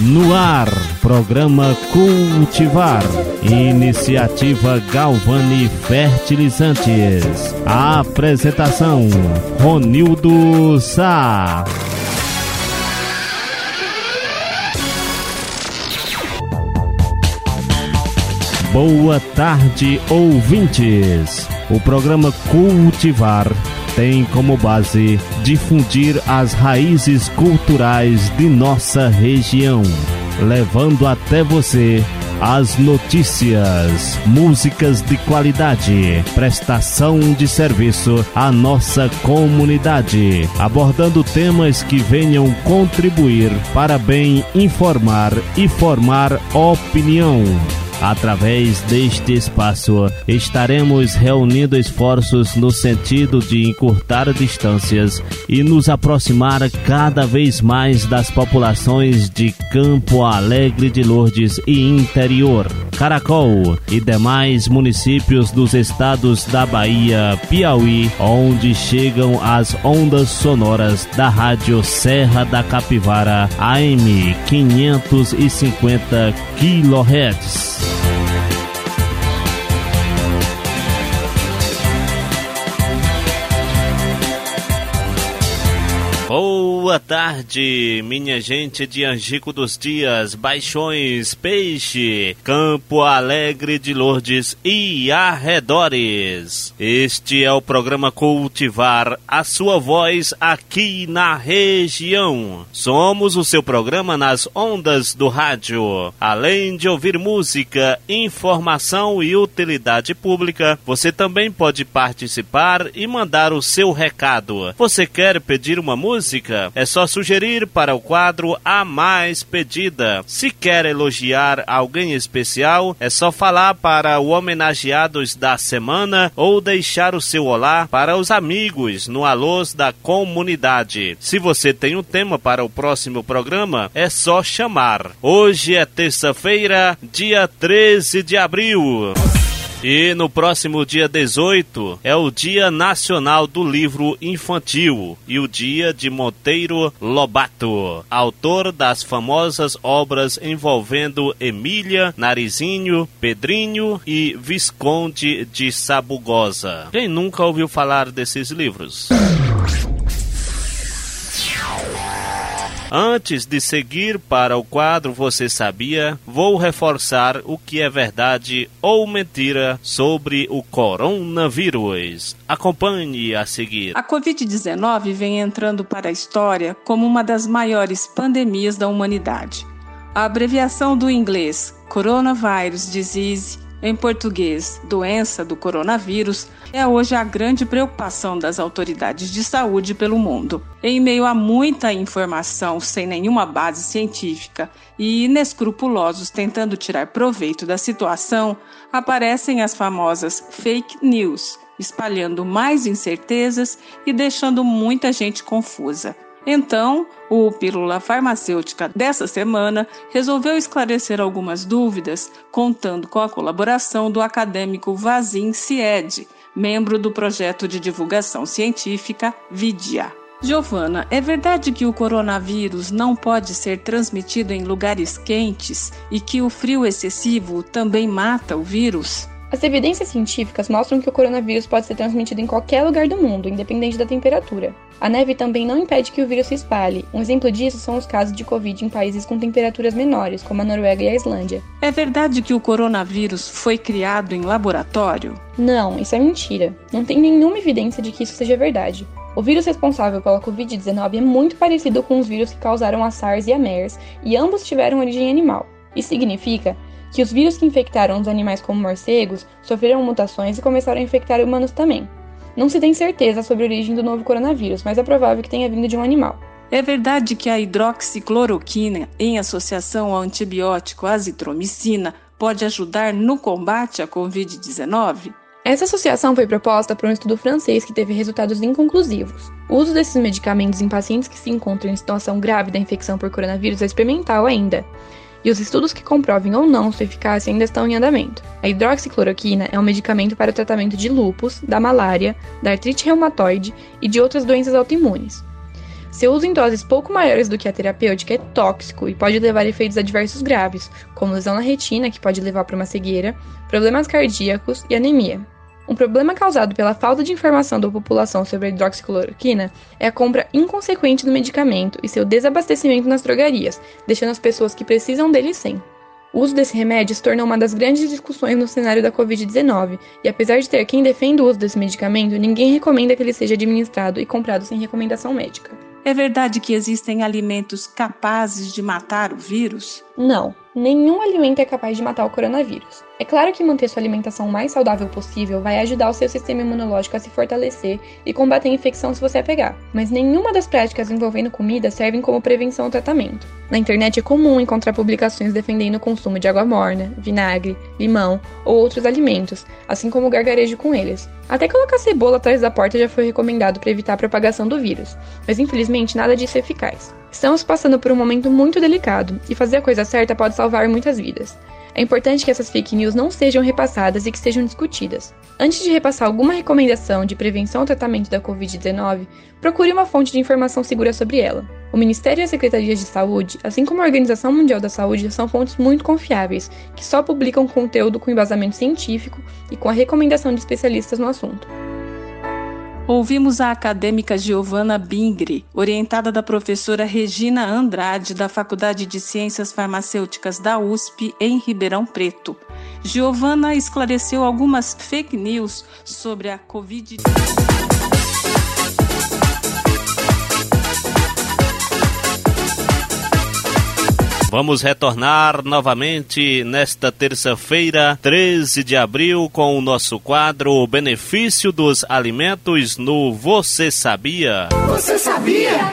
No ar, programa Cultivar. Iniciativa Galvani Fertilizantes. A apresentação: Ronildo Sá. Boa tarde, ouvintes. O programa Cultivar tem como base difundir as raízes culturais de nossa região, levando até você as notícias, músicas de qualidade, prestação de serviço à nossa comunidade, abordando temas que venham contribuir para bem informar e formar opinião. Através deste espaço, estaremos reunindo esforços no sentido de encurtar distâncias e nos aproximar cada vez mais das populações de Campo Alegre de Lourdes e interior, Caracol e demais municípios dos estados da Bahia, Piauí, onde chegam as ondas sonoras da Rádio Serra da Capivara AM 550 kHz. Boa tarde, minha gente de Angico dos Dias, Baixões, Peixe, Campo Alegre de Lourdes e arredores. Este é o programa Cultivar a sua voz aqui na região. Somos o seu programa nas ondas do rádio. Além de ouvir música, informação e utilidade pública, você também pode participar e mandar o seu recado. Você quer pedir uma música? Música, é só sugerir para o quadro A Mais Pedida. Se quer elogiar alguém especial, é só falar para o homenageados da semana ou deixar o seu olá para os amigos no alôs da comunidade. Se você tem um tema para o próximo programa, é só chamar. Hoje é terça-feira, dia 13 de abril. E no próximo dia 18 é o Dia Nacional do Livro Infantil e o Dia de Monteiro Lobato, autor das famosas obras envolvendo Emília, Narizinho, Pedrinho e Visconde de Sabugosa. Quem nunca ouviu falar desses livros? Antes de seguir para o quadro Você Sabia, vou reforçar o que é verdade ou mentira sobre o coronavírus. Acompanhe a seguir. A Covid-19 vem entrando para a história como uma das maiores pandemias da humanidade. A abreviação do inglês Coronavirus Disease em português, doença do coronavírus, é hoje a grande preocupação das autoridades de saúde pelo mundo. Em meio a muita informação sem nenhuma base científica e inescrupulosos tentando tirar proveito da situação, aparecem as famosas fake news, espalhando mais incertezas e deixando muita gente confusa. Então, o Pílula Farmacêutica dessa semana resolveu esclarecer algumas dúvidas, contando com a colaboração do acadêmico Vazim Cied, membro do projeto de divulgação científica Vidia. Giovana, é verdade que o coronavírus não pode ser transmitido em lugares quentes e que o frio excessivo também mata o vírus? As evidências científicas mostram que o coronavírus pode ser transmitido em qualquer lugar do mundo, independente da temperatura. A neve também não impede que o vírus se espalhe. Um exemplo disso são os casos de Covid em países com temperaturas menores, como a Noruega e a Islândia. É verdade que o coronavírus foi criado em laboratório? Não, isso é mentira. Não tem nenhuma evidência de que isso seja verdade. O vírus responsável pela Covid-19 é muito parecido com os vírus que causaram a SARS e a MERS, e ambos tiveram origem animal. Isso significa que os vírus que infectaram os animais como morcegos sofreram mutações e começaram a infectar humanos também. Não se tem certeza sobre a origem do novo coronavírus, mas é provável que tenha vindo de um animal. É verdade que a hidroxicloroquina, em associação ao antibiótico azitromicina, pode ajudar no combate à Covid-19? Essa associação foi proposta por um estudo francês que teve resultados inconclusivos. O uso desses medicamentos em pacientes que se encontram em situação grave da infecção por coronavírus é experimental ainda e os estudos que comprovem ou não sua eficácia ainda estão em andamento. A hidroxicloroquina é um medicamento para o tratamento de lúpus, da malária, da artrite reumatoide e de outras doenças autoimunes. Seu uso em doses pouco maiores do que a terapêutica é tóxico e pode levar a efeitos adversos graves, como lesão na retina, que pode levar para uma cegueira, problemas cardíacos e anemia. Um problema causado pela falta de informação da população sobre a hidroxicloroquina é a compra inconsequente do medicamento e seu desabastecimento nas drogarias, deixando as pessoas que precisam dele sem. O uso desse remédio se tornou uma das grandes discussões no cenário da Covid-19, e apesar de ter quem defenda o uso desse medicamento, ninguém recomenda que ele seja administrado e comprado sem recomendação médica. É verdade que existem alimentos capazes de matar o vírus? Não, nenhum alimento é capaz de matar o coronavírus. É claro que manter sua alimentação o mais saudável possível vai ajudar o seu sistema imunológico a se fortalecer e combater a infecção se você pegar, mas nenhuma das práticas envolvendo comida servem como prevenção ou tratamento. Na internet é comum encontrar publicações defendendo o consumo de água morna, vinagre, limão ou outros alimentos, assim como gargarejo com eles. Até colocar cebola atrás da porta já foi recomendado para evitar a propagação do vírus, mas infelizmente nada disso é eficaz. Estamos passando por um momento muito delicado e fazer a coisa certa pode salvar muitas vidas. É importante que essas fake news não sejam repassadas e que sejam discutidas. Antes de repassar alguma recomendação de prevenção ou tratamento da Covid-19, procure uma fonte de informação segura sobre ela. O Ministério e as Secretarias de Saúde, assim como a Organização Mundial da Saúde, são fontes muito confiáveis, que só publicam conteúdo com embasamento científico e com a recomendação de especialistas no assunto. Ouvimos a acadêmica Giovana Bingri, orientada da professora Regina Andrade, da Faculdade de Ciências Farmacêuticas da USP, em Ribeirão Preto. Giovana esclareceu algumas fake news sobre a Covid-19. Vamos retornar novamente nesta terça-feira, 13 de abril, com o nosso quadro o Benefício dos Alimentos no Você Sabia? Você sabia?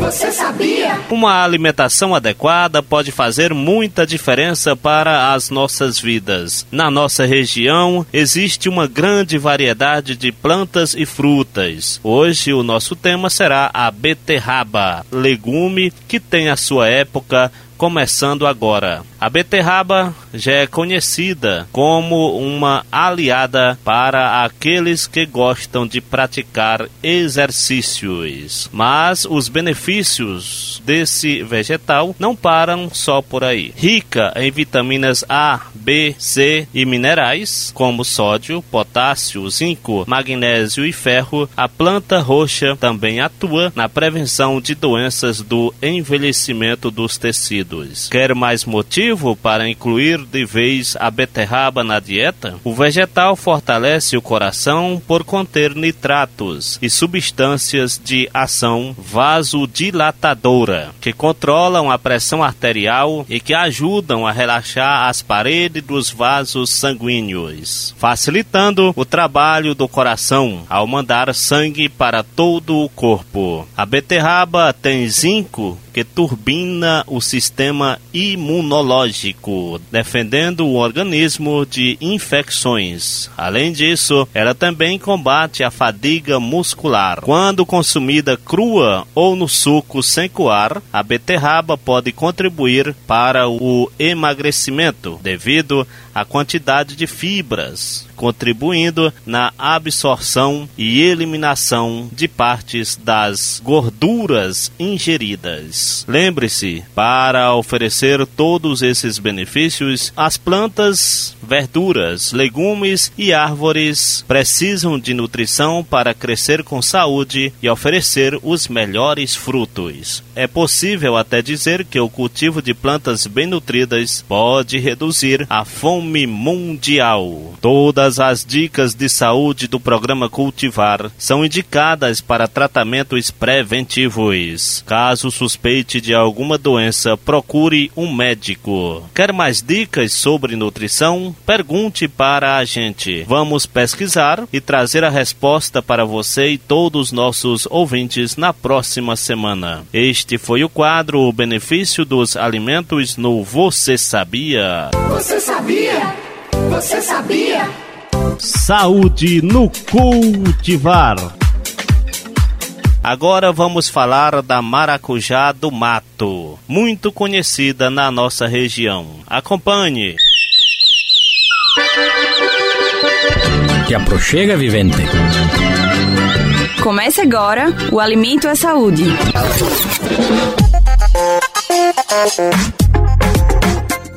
Você sabia? Uma alimentação adequada pode fazer muita diferença para as nossas vidas. Na nossa região existe uma grande variedade de plantas e frutas. Hoje o nosso tema será a beterraba, legume que tem a sua época começando agora. A beterraba já é conhecida como uma aliada para aqueles que gostam de praticar exercícios, mas os benefícios desse vegetal não param só por aí. Rica em vitaminas A, B, C e minerais como sódio, potássio, zinco, magnésio e ferro, a planta roxa também atua na prevenção de doenças do envelhecimento dos tecidos. Quer mais motivo para incluir de vez a beterraba na dieta? O vegetal fortalece o coração por conter nitratos e substâncias de ação vasodilatadora, que controlam a pressão arterial e que ajudam a relaxar as paredes dos vasos sanguíneos, facilitando o trabalho do coração ao mandar sangue para todo o corpo. A beterraba tem zinco que turbina o sistema imunológico, defendendo o organismo de infecções. Além disso, ela também combate a fadiga muscular. Quando consumida crua ou no suco sem coar, a beterraba pode contribuir para o emagrecimento devido à quantidade de fibras contribuindo na absorção e eliminação de partes das gorduras ingeridas. Lembre-se, para oferecer todos esses benefícios, as plantas, verduras, legumes e árvores precisam de nutrição para crescer com saúde e oferecer os melhores frutos. É possível até dizer que o cultivo de plantas bem nutridas pode reduzir a fome mundial. Todas as dicas de saúde do programa Cultivar são indicadas para tratamentos preventivos. Caso suspeite de alguma doença, procure um médico. Quer mais dicas sobre nutrição? Pergunte para a gente. Vamos pesquisar e trazer a resposta para você e todos os nossos ouvintes na próxima semana. Este foi o quadro O Benefício dos Alimentos no Você Sabia? Você sabia? Você sabia? Saúde no cultivar. Agora vamos falar da maracujá do mato, muito conhecida na nossa região. Acompanhe. Te aproxega, vivente. Comece agora o Alimento é Saúde.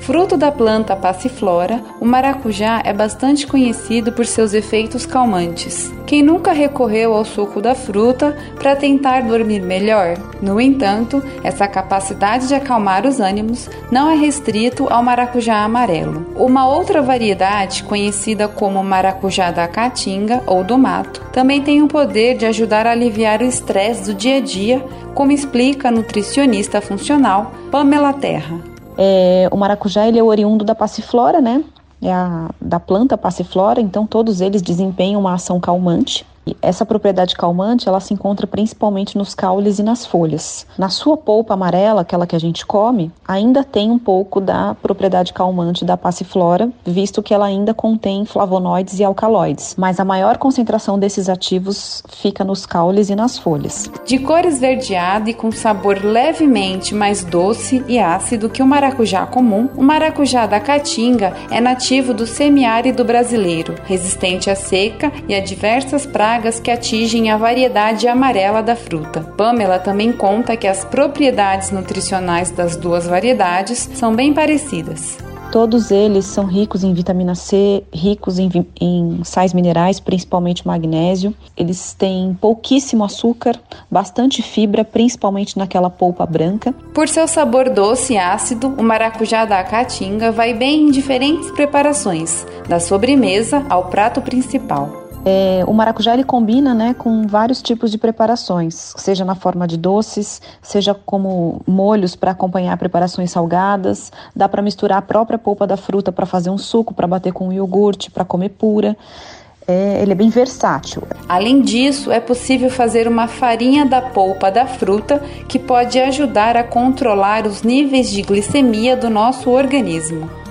Fruto da planta passiflora, o maracujá é bastante conhecido por seus efeitos calmantes. Quem nunca recorreu ao suco da fruta para tentar dormir melhor? No entanto, essa capacidade de acalmar os ânimos não é restrito ao maracujá amarelo. Uma outra variedade, conhecida como maracujá da caatinga ou do mato, também tem o poder de ajudar a aliviar o estresse do dia a dia, como explica a nutricionista funcional Pamela Terra. É, o maracujá ele é oriundo da passiflora, né? É a, da planta passiflora, então todos eles desempenham uma ação calmante. Essa propriedade calmante, ela se encontra principalmente nos caules e nas folhas. Na sua polpa amarela, aquela que a gente come, ainda tem um pouco da propriedade calmante da passiflora, visto que ela ainda contém flavonoides e alcaloides, mas a maior concentração desses ativos fica nos caules e nas folhas. De cor esverdeada e com sabor levemente mais doce e ácido que o maracujá comum, o maracujá da caatinga é nativo do semiárido brasileiro, resistente à seca e a diversas pragas pragas que atingem a variedade amarela da fruta. Pamela também conta que as propriedades nutricionais das duas variedades são bem parecidas. Todos eles são ricos em vitamina C, ricos em, em, sais minerais, principalmente magnésio. Eles têm pouquíssimo açúcar, bastante fibra, principalmente naquela polpa branca. Por seu sabor doce e ácido, o maracujá da caatinga vai bem em diferentes preparações, da sobremesa ao prato principal. É, o maracujá ele combina né, com vários tipos de preparações, seja na forma de doces, seja como molhos para acompanhar preparações salgadas. Dá para misturar a própria polpa da fruta para fazer um suco, para bater com iogurte, para comer pura. É, ele é bem versátil. Além disso, é possível fazer uma farinha da polpa da fruta que pode ajudar a controlar os níveis de glicemia do nosso organismo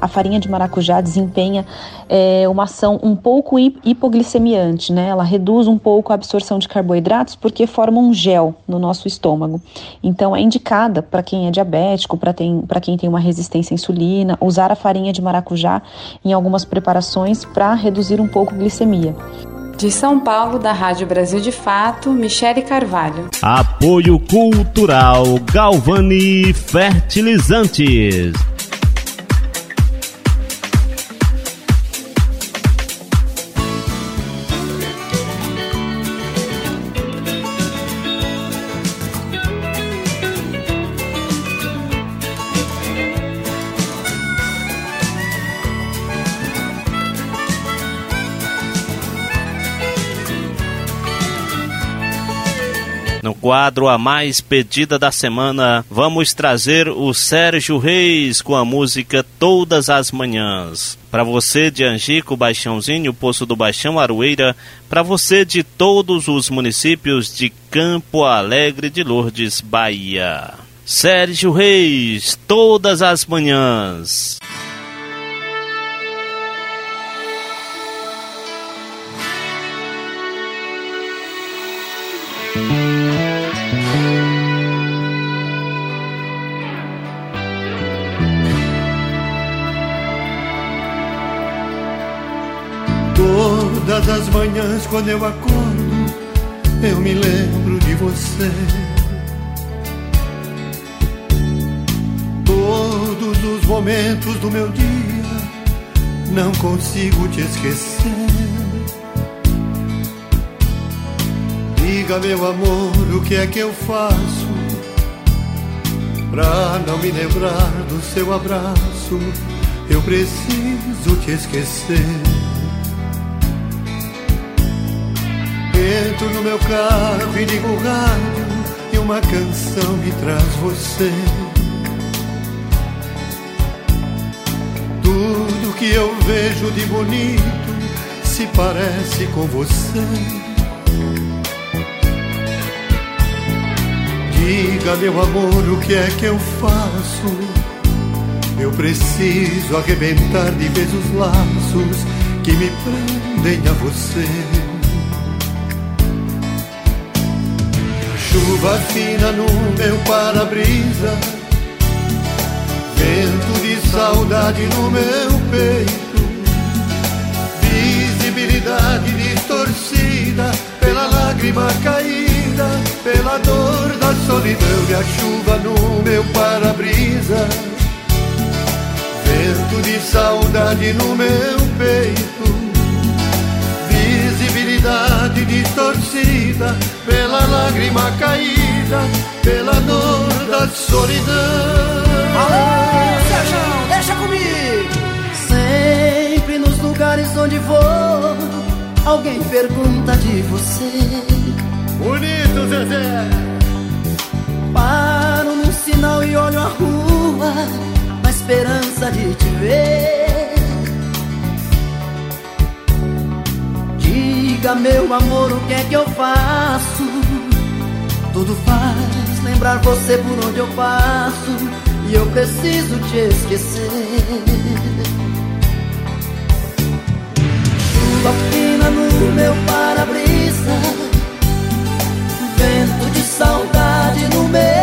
a farinha de maracujá desempenha é, uma ação um pouco hipoglicemiante, né? Ela reduz um pouco a absorção de carboidratos porque forma um gel no nosso estômago. Então é indicada para quem é diabético, para quem tem uma resistência à insulina, usar a farinha de maracujá em algumas preparações para reduzir um pouco a glicemia. De São Paulo, da Rádio Brasil de Fato, Michele Carvalho. Apoio Cultural Galvani Fertilizantes. Quadro A Mais Pedida da Semana, vamos trazer o Sérgio Reis com a música Todas as Manhãs. Para você de Angico, Baixãozinho, Poço do Baixão, Aroeira, para você de todos os municípios de Campo Alegre de Lourdes, Bahia. Sérgio Reis, Todas as Manhãs. As manhãs quando eu acordo, eu me lembro de você. Todos os momentos do meu dia, não consigo te esquecer. Diga, meu amor, o que é que eu faço pra não me lembrar do seu abraço? Eu preciso te esquecer. Entro no meu carro e ligo o rádio e uma canção me traz você. Tudo que eu vejo de bonito se parece com você. Diga, meu amor, o que é que eu faço? Eu preciso arrebentar de vez os laços que me prendem a você. Chuva fina no meu para-brisa, vento de saudade no meu peito, visibilidade distorcida pela lágrima caída, pela dor da solidão e a chuva no meu para-brisa. Vento de saudade no meu peito, visibilidade distorcida, pela lágrima caída, pela dor da solidão. Alô, Sérgio, deixa comigo! Sempre nos lugares onde vou Alguém pergunta de você Bonito, Zezé Paro num sinal e olho a rua Na esperança de te ver Diga, meu amor, o que é que eu faço? Tudo faz lembrar você por onde eu passo E eu preciso te esquecer. Chuva fina no meu para-brisa Vento de saudade no meu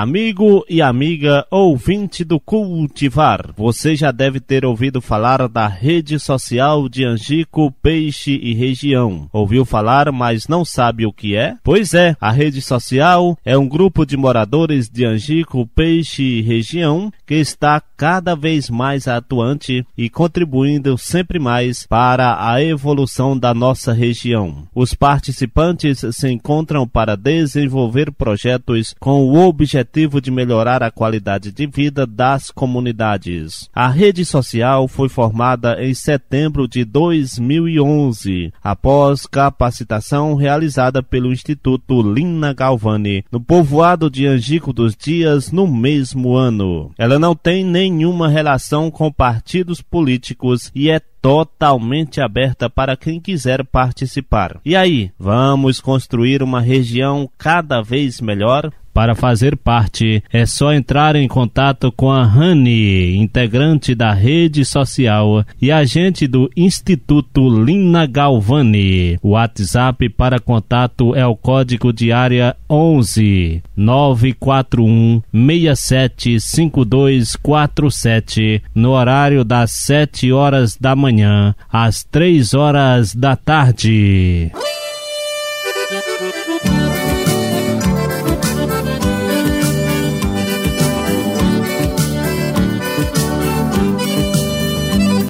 Amigo e amiga ouvinte do Cultivar, você já deve ter ouvido falar da rede social de Angico, Peixe e Região. Ouviu falar, mas não sabe o que é? Pois é, a rede social é um grupo de moradores de Angico, Peixe e Região que está cada vez mais atuante e contribuindo sempre mais para a evolução da nossa região. Os participantes se encontram para desenvolver projetos com o objetivo objetivo de melhorar a qualidade de vida das comunidades. A rede social foi formada em setembro de 2011, após capacitação realizada pelo Instituto Lina Galvani, no povoado de Angico dos Dias, no mesmo ano. Ela não tem nenhuma relação com partidos políticos e é totalmente aberta para quem quiser participar. E aí, vamos construir uma região cada vez melhor? Para fazer parte, é só entrar em contato com a Rani, integrante da rede social e agente do Instituto Lina Galvani. O WhatsApp para contato é o código de área 11 941 675247 no horário das 7 horas da manhã às 3 horas da tarde.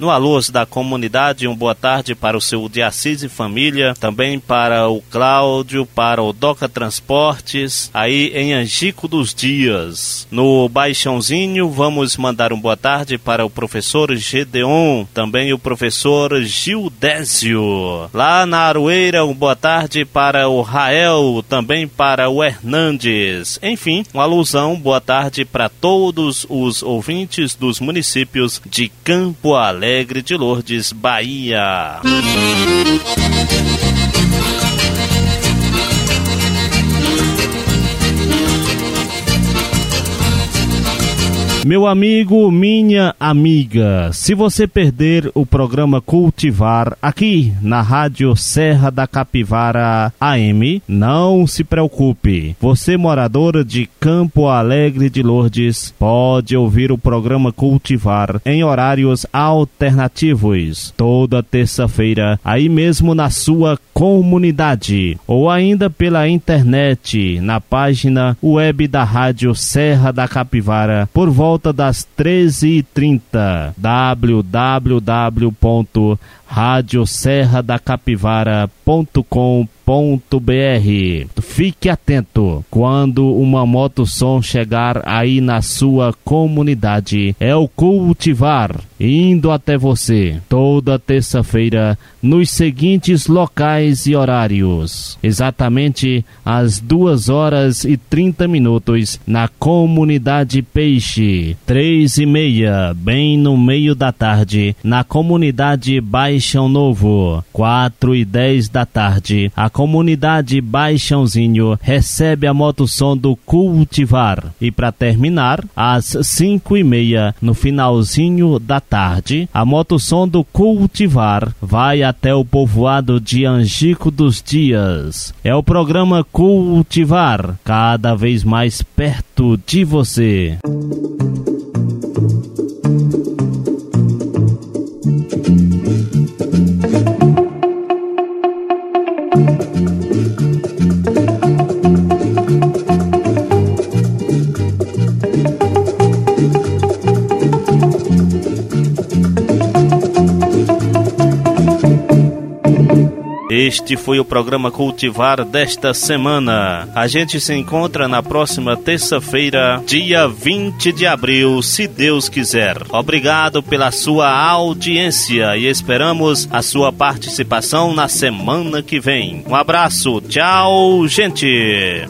No alôs da comunidade, um boa tarde para o seu de Assis e família, também para o Cláudio, para o Doca Transportes, aí em Angico dos Dias. No Baixãozinho, vamos mandar um boa tarde para o professor Gedeon, também o professor Gildésio. Lá na Aroeira, um boa tarde para o Rael, também para o Hernandes. Enfim, uma alusão, boa tarde para todos os ouvintes dos municípios de Campo Alegre Alegre de Lourdes, Bahia. Meu amigo, minha amiga, se você perder o programa Cultivar aqui na Rádio Serra da Capivara AM, não se preocupe. Você, moradora de Campo Alegre de Lourdes, pode ouvir o programa Cultivar em horários alternativos, toda terça-feira, aí mesmo na sua comunidade, ou ainda pela internet, na página web da Rádio Serra da Capivara, por volta das 13h30. www.radioserradacapivara.com.br Fique atento quando uma motossom chegar aí na sua comunidade. É o cultivar indo até você toda terça-feira nos seguintes locais e horários. Exatamente às 2 horas e 30 minutos na comunidade Peixe, três e meia, bem no meio da tarde, na comunidade Baixão Novo, quatro e dez da tarde, a comunidade Baixãozinho recebe a motossom do Cultivar. E para terminar, às cinco e meia, no finalzinho da tarde, a motossom do Cultivar vai até o povoado de Angico dos Dias. É o programa Cultivar, cada vez mais perto de você. Este foi o programa Cultivar desta semana. A gente se encontra na próxima terça-feira, dia 20 de abril, se Deus quiser. Obrigado pela sua audiência e esperamos a sua participação na semana que vem. Um abraço, tchau, gente.